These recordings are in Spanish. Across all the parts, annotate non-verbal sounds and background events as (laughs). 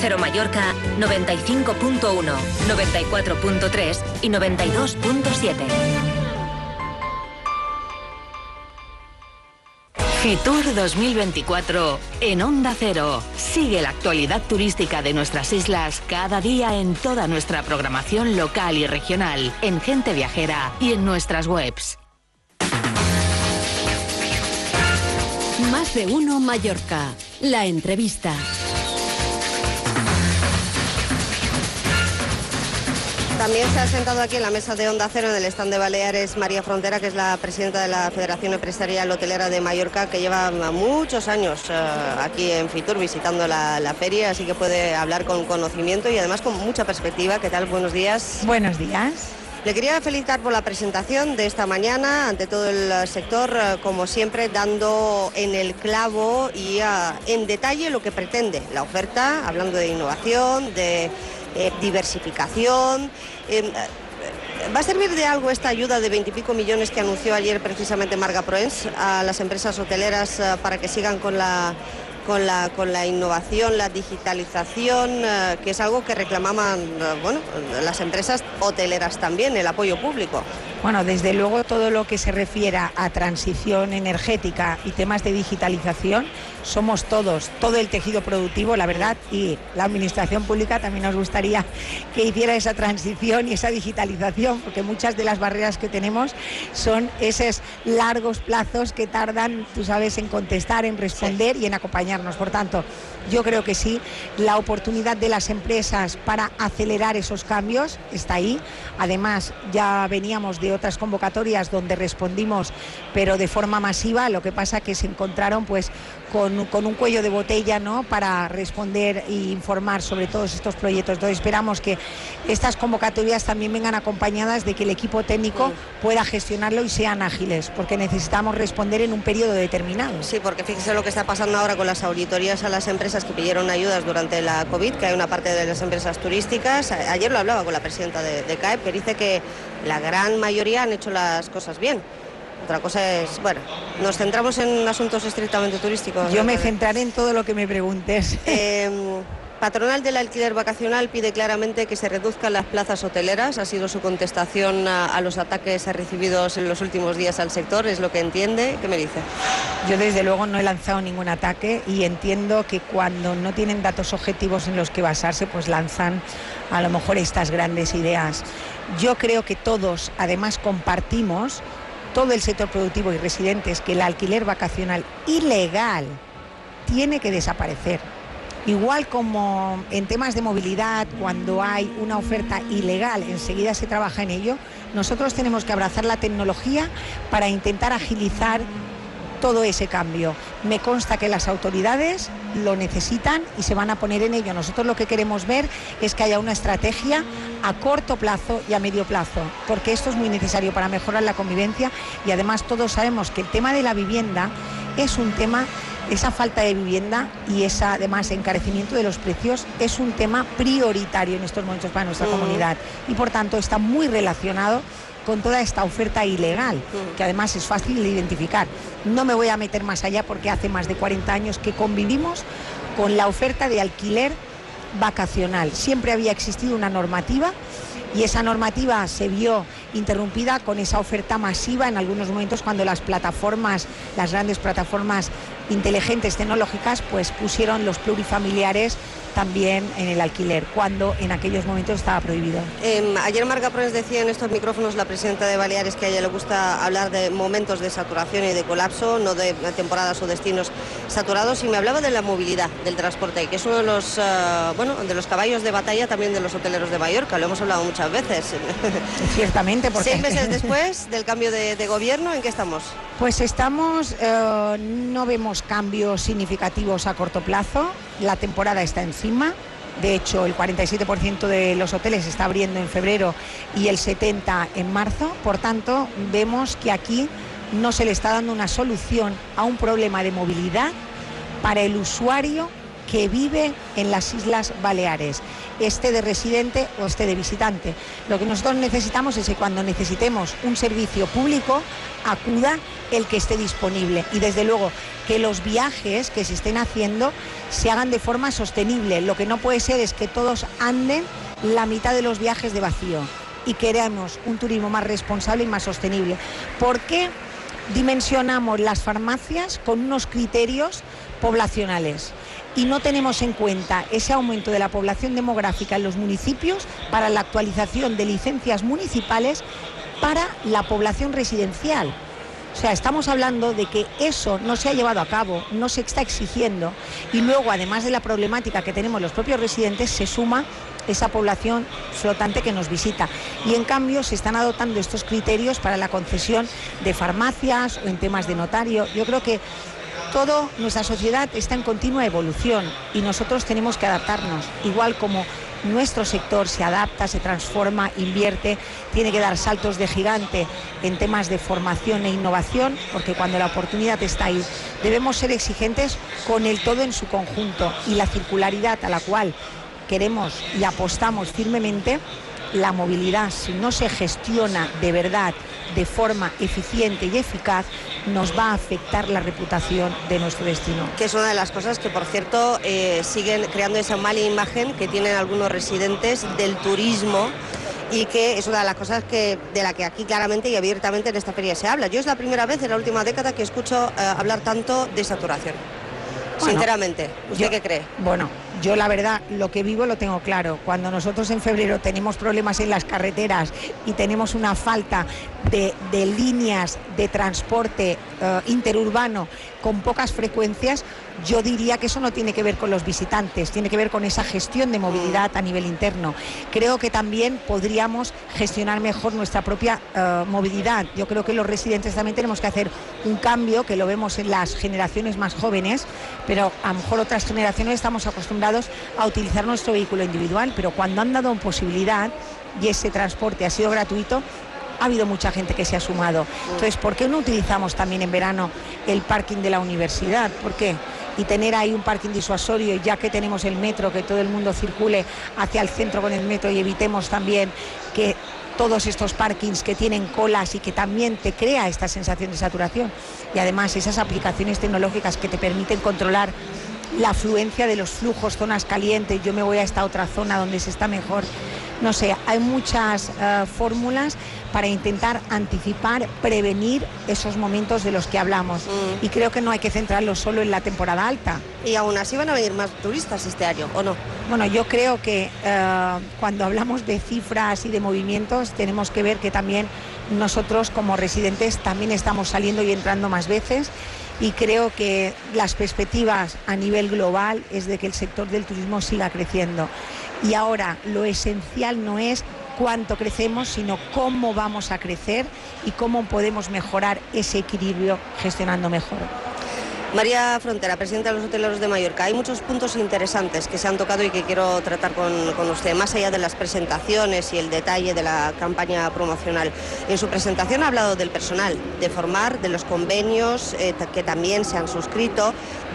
Cero Mallorca 95.1, 94.3 y 92.7. Fitur 2024 en Onda Cero. Sigue la actualidad turística de nuestras islas cada día en toda nuestra programación local y regional, en Gente Viajera y en nuestras webs. Más de uno Mallorca. La entrevista. También se ha sentado aquí en la mesa de Onda Cero en el stand de Baleares María Frontera, que es la presidenta de la Federación Empresarial Hotelera de Mallorca, que lleva muchos años eh, aquí en Fitur visitando la, la, feria, así que puede hablar con conocimiento y además con mucha perspectiva. ¿Qué tal? Buenos días. Buenos días. Le quería felicitar por la presentación de esta mañana ante todo el sector, eh, como siempre, dando en el clavo y uh, en detalle lo que pretende la oferta, hablando de innovación, de eh, diversificación. Eh, ¿Va a servir de algo esta ayuda de veintipico millones que anunció ayer precisamente Marga Proens a las empresas hoteleras uh, para que sigan con la con la, con la innovación, la digitalización, eh, que es algo que reclamaban eh, bueno, las empresas hoteleras también, el apoyo público. Bueno, desde luego todo lo que se refiera a transición energética y temas de digitalización, somos todos, todo el tejido productivo, la verdad, y la administración pública también nos gustaría que hiciera esa transición y esa digitalización, porque muchas de las barreras que tenemos son esos largos plazos que tardan, tú sabes, en contestar, en responder y en acompañarnos. Por tanto, yo creo que sí, la oportunidad de las empresas para acelerar esos cambios está ahí. Además, ya veníamos de otras convocatorias donde respondimos, pero de forma masiva, lo que pasa que se encontraron pues con, con un cuello de botella ¿no? para responder e informar sobre todos estos proyectos. Entonces esperamos que estas convocatorias también vengan acompañadas de que el equipo técnico pueda gestionarlo y sean ágiles, porque necesitamos responder en un periodo determinado. Sí, porque fíjese lo que está pasando ahora con las auditorías a las empresas que pidieron ayudas durante la COVID, que hay una parte de las empresas turísticas. Ayer lo hablaba con la presidenta de, de CAEP, que dice que la gran mayoría han hecho las cosas bien. Otra cosa es, bueno, nos centramos en asuntos estrictamente turísticos. Yo me centraré en todo lo que me preguntes. (laughs) Eh, Patronal del alquiler vacacional pide claramente que se reduzcan las plazas hoteleras. Ha sido su contestación a, a, los ataques recibidos en los últimos días al sector. ¿Es lo que entiende? ¿Qué me dice? Yo desde luego no he lanzado ningún ataque y entiendo que cuando no tienen datos objetivos en los que basarse, pues lanzan a lo mejor estas grandes ideas. Yo creo que todos además compartimos todo el sector productivo y residentes que el alquiler vacacional ilegal tiene que desaparecer. Igual como en temas de movilidad, cuando hay una oferta ilegal, enseguida se trabaja en ello, nosotros tenemos que abrazar la tecnología para intentar agilizar todo ese cambio. Me consta que las autoridades lo necesitan y se van a poner en ello. Nosotros lo que queremos ver es que haya una estrategia a corto plazo y a medio plazo, porque esto es muy necesario para mejorar la convivencia y además todos sabemos que el tema de la vivienda es un tema esa falta de vivienda y ese además encarecimiento de los precios es un tema prioritario en estos momentos para nuestra mm. comunidad y por tanto está muy relacionado con toda esta oferta ilegal, que además es fácil de identificar. No me voy a meter más allá porque hace más de 40 años que convivimos con la oferta de alquiler vacacional. Siempre había existido una normativa y esa normativa se vio interrumpida con esa oferta masiva en algunos momentos cuando las plataformas, las grandes plataformas inteligentes tecnológicas, pues pusieron los plurifamiliares también en el alquiler, cuando en aquellos momentos estaba prohibido. Eh, ayer Marga Proens decía en estos micrófonos, la presidenta de Baleares, que a ella le gusta hablar de momentos de saturación y de colapso, no de temporadas o destinos saturados, y me hablaba de la movilidad del transporte, que es uno de los, uh, bueno, de los caballos de batalla también de los hoteleros de Mallorca, lo hemos hablado muchas veces. Ciertamente, porque... Seis meses después del cambio de, de gobierno, ¿en qué estamos? Pues estamos, uh, no vemos cambios significativos a corto plazo, la temporada está encima de hecho, el 47% de los hoteles está abriendo en febrero y el 70% en marzo. Por tanto, vemos que aquí no se le está dando una solución a un problema de movilidad para el usuario que vive en las Islas Baleares, esté de residente o esté de visitante. Lo que nosotros necesitamos es que cuando necesitemos un servicio público, acuda el que esté disponible. Y desde luego que los viajes que se estén haciendo se hagan de forma sostenible. Lo que no puede ser es que todos anden la mitad de los viajes de vacío y queremos un turismo más responsable y más sostenible. ¿Por qué dimensionamos las farmacias con unos criterios poblacionales? Y no tenemos en cuenta ese aumento de la población demográfica en los municipios para la actualización de licencias municipales para la población residencial. O sea, estamos hablando de que eso no se ha llevado a cabo, no se está exigiendo y luego, además de la problemática que tenemos los propios residentes, se suma esa población flotante que nos visita. Y en cambio se están adoptando estos criterios para la concesión de farmacias o en temas de notario. Yo creo que todo nuestra sociedad está en continua evolución y nosotros tenemos que adaptarnos, igual como nuestro sector se adapta, se transforma, invierte, tiene que dar saltos de gigante en temas de formación e innovación, porque cuando la oportunidad está ahí, debemos ser exigentes con el todo en su conjunto y la circularidad a la cual queremos y apostamos firmemente, la movilidad, si no se gestiona de verdad, de forma eficiente y eficaz, nos va a afectar la reputación de nuestro destino. Que es una de las cosas que, por cierto, eh, siguen creando esa mala imagen que tienen algunos residentes del turismo y que es una de las cosas que, de la que aquí claramente y abiertamente en esta feria se habla. Yo es la primera vez en la última década que escucho eh, hablar tanto de saturación. Sinceramente, ¿usted qué cree? Bueno, yo la verdad lo que vivo lo tengo claro. Cuando nosotros en febrero tenemos problemas en las carreteras y tenemos una falta de, líneas de transporte eh, interurbano con pocas frecuencias, yo diría que eso no tiene que ver con los visitantes, tiene que ver con esa gestión de movilidad a nivel interno. Creo que también podríamos gestionar mejor nuestra propia eh, movilidad. Yo creo que los residentes también tenemos que hacer un cambio, que lo vemos en las generaciones más jóvenes, pero a lo mejor otras generaciones estamos a utilizar nuestro vehículo individual, pero cuando han dado posibilidad y ese transporte ha sido gratuito, ha habido mucha gente que se ha sumado. Entonces, ¿por qué no utilizamos también en verano el parking de la universidad? ¿Por qué? y tener ahí un parking disuasorio, ya que tenemos el metro, que todo el mundo circule hacia el centro con el metro y evitemos también que todos estos parkings que tienen colas y que también te crea esta sensación de saturación. Y además esas aplicaciones tecnológicas que te permiten controlar la afluencia de los flujos, zonas calientes, yo me voy a esta otra zona donde se está mejor. No sé, hay muchas eh, fórmulas para intentar anticipar, prevenir esos momentos de los que hablamos. Mm. Y creo que no hay que centrarlo solo en la temporada alta. Y aún así van a venir más turistas este año, ¿o no? Bueno, yo creo que eh, cuando hablamos de cifras y de movimientos tenemos que ver que también nosotros como residentes también estamos saliendo y entrando más veces y creo que las perspectivas a nivel global es de que el sector del turismo siga creciendo. Y ahora lo esencial no es cuánto crecemos, sino cómo vamos a crecer y cómo podemos mejorar ese equilibrio gestionando mejor. María Frontera, presidenta de los hoteleros de Mallorca. Hay muchos puntos interesantes que se han tocado y que quiero tratar con, usted, más allá de las presentaciones y el detalle de la campaña promocional. En su presentación ha hablado del personal, de formar, de los convenios eh, que también se han suscrito,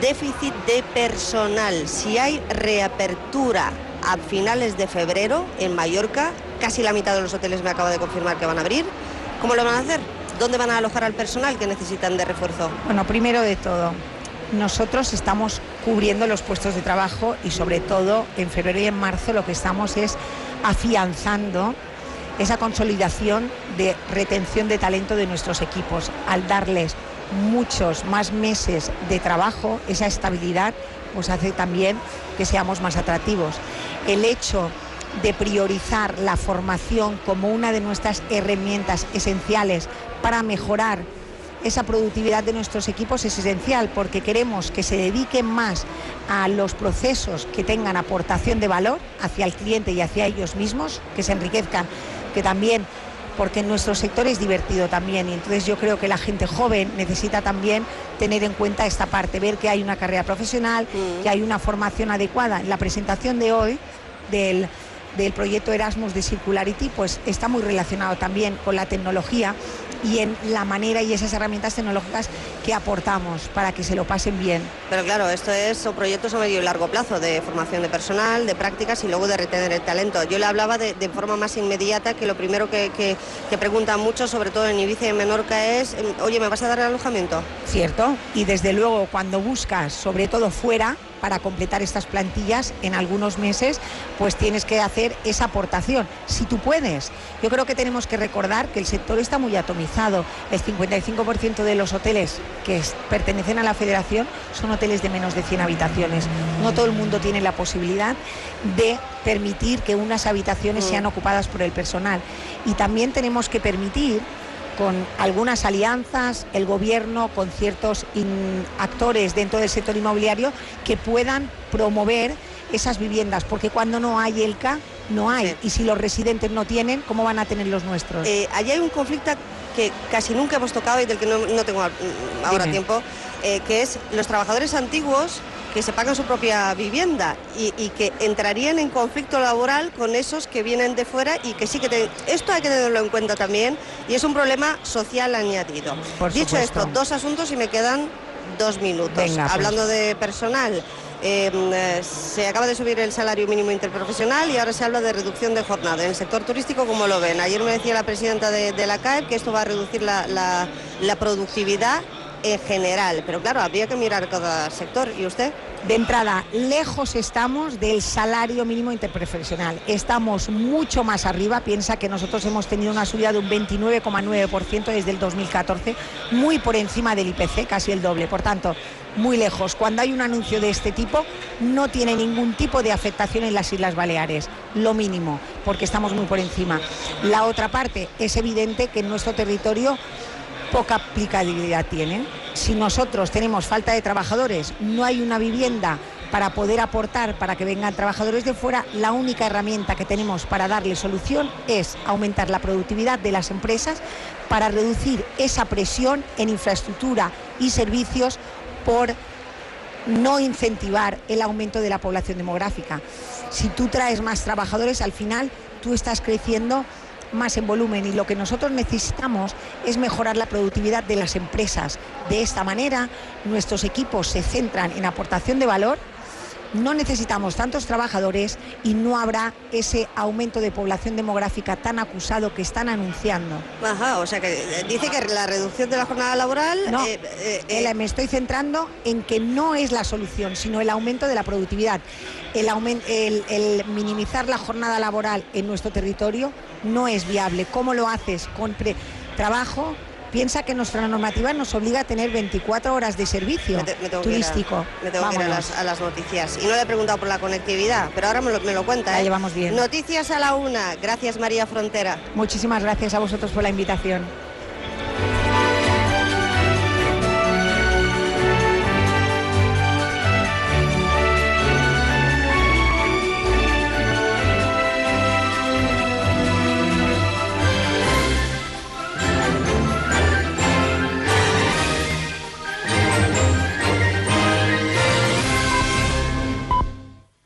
déficit de personal. Si hay reapertura a finales de febrero en Mallorca, casi la mitad de los hoteles me acaba de confirmar que van a abrir. ¿Cómo lo van a hacer? ¿Dónde van a alojar al personal que necesitan de refuerzo? Bueno, primero de todo, nosotros estamos cubriendo los puestos de trabajo y sobre todo en febrero y en marzo lo que estamos es afianzando esa consolidación de retención de talento de nuestros equipos al darles muchos más meses de trabajo, esa estabilidad pues hace también que seamos más atractivos. El hecho de priorizar la formación como una de nuestras herramientas esenciales para mejorar esa productividad de nuestros equipos es esencial porque queremos que se dediquen más a los procesos que tengan aportación de valor hacia el cliente y hacia ellos mismos, que se enriquezcan, que también porque en nuestro sector es divertido también y entonces yo creo que la gente joven necesita también tener en cuenta esta parte, ver que hay una carrera profesional, mm. que hay una formación adecuada. En la presentación de hoy del del proyecto Erasmus de Circularity, pues está muy relacionado también con la tecnología y en la manera y esas herramientas tecnológicas que aportamos para que se lo pasen bien. Pero claro, esto es son proyectos a medio y largo plazo de formación de personal, de prácticas y luego de retener el talento. Yo le hablaba de, de forma más inmediata que lo primero que, que, que, preguntan mucho, sobre todo en Ibiza y en Menorca, es, em, oye, ¿me vas a dar el alojamiento? Cierto, y desde luego cuando buscas, sobre todo fuera, para completar estas plantillas en algunos meses, pues tienes que hacer esa aportación, si tú puedes. Yo creo que tenemos que recordar que el sector está muy atomizado. El 55% de los hoteles que pertenecen a la federación son hoteles de menos de 100 habitaciones. No todo el mundo tiene la posibilidad de permitir que unas habitaciones sean ocupadas por el personal. Y también tenemos que permitir con algunas alianzas, el gobierno, con ciertos actores dentro del sector inmobiliario que puedan promover esas viviendas, porque cuando no hay ELCA, no hay. Sí. Y si los residentes no tienen, ¿cómo van a tener los nuestros? Eh, allí hay un conflicto que casi nunca hemos tocado y del que no, no tengo ahora Dime. tiempo, eh, que es los trabajadores antiguos que se pagan su propia vivienda y, y, que entrarían en conflicto laboral con esos que vienen de fuera y que sí que te, esto hay que tenerlo en cuenta también y es un problema social añadido. Por Dicho supuesto. esto, dos asuntos y me quedan dos minutos. Venga, Hablando pues. de personal. Eh, se acaba de subir el salario mínimo interprofesional y ahora se habla de reducción de jornada. En el sector turístico, ¿cómo lo ven? Ayer me decía la presidenta de, de la CAEP que esto va a reducir la, la, la productividad en general, pero claro, habría que mirar cada sector. ¿Y usted? De entrada, lejos estamos del salario mínimo interprofesional. Estamos mucho más arriba. Piensa que nosotros hemos tenido una subida de un 29,9% desde el 2014, muy por encima del IPC, casi el doble. Por tanto, muy lejos. Cuando hay un anuncio de este tipo, no tiene ningún tipo de afectación en las Islas Baleares, lo mínimo, porque estamos muy por encima. La otra parte, es evidente que en nuestro territorio poca aplicabilidad tienen. Si nosotros tenemos falta de trabajadores, no hay una vivienda para poder aportar para que vengan trabajadores de fuera, la única herramienta que tenemos para darle solución es aumentar la productividad de las empresas para reducir esa presión en infraestructura y servicios por no incentivar el aumento de la población demográfica. Si tú traes más trabajadores, al final tú estás creciendo más en volumen y lo que nosotros necesitamos es mejorar la productividad de las empresas. De esta manera, nuestros equipos se centran en aportación de valor, no necesitamos tantos trabajadores y no habrá ese aumento de población demográfica tan acusado que están anunciando. Ajá, o sea que dice que la reducción de la jornada laboral... No, eh, eh, me estoy centrando en que no es la solución, sino el aumento de la productividad. El, el minimizar la jornada laboral en nuestro territorio no es viable. ¿Cómo lo haces? Con trabajo, piensa que nuestra normativa nos obliga a tener 24 horas de servicio me te, me turístico. A, me tengo Vámonos. que ir a las, a las, noticias. Y no le he preguntado por la conectividad, pero ahora me lo, me lo cuenta. La ¿eh? llevamos bien. Noticias a la una. Gracias, María Frontera. Muchísimas gracias a vosotros por la invitación.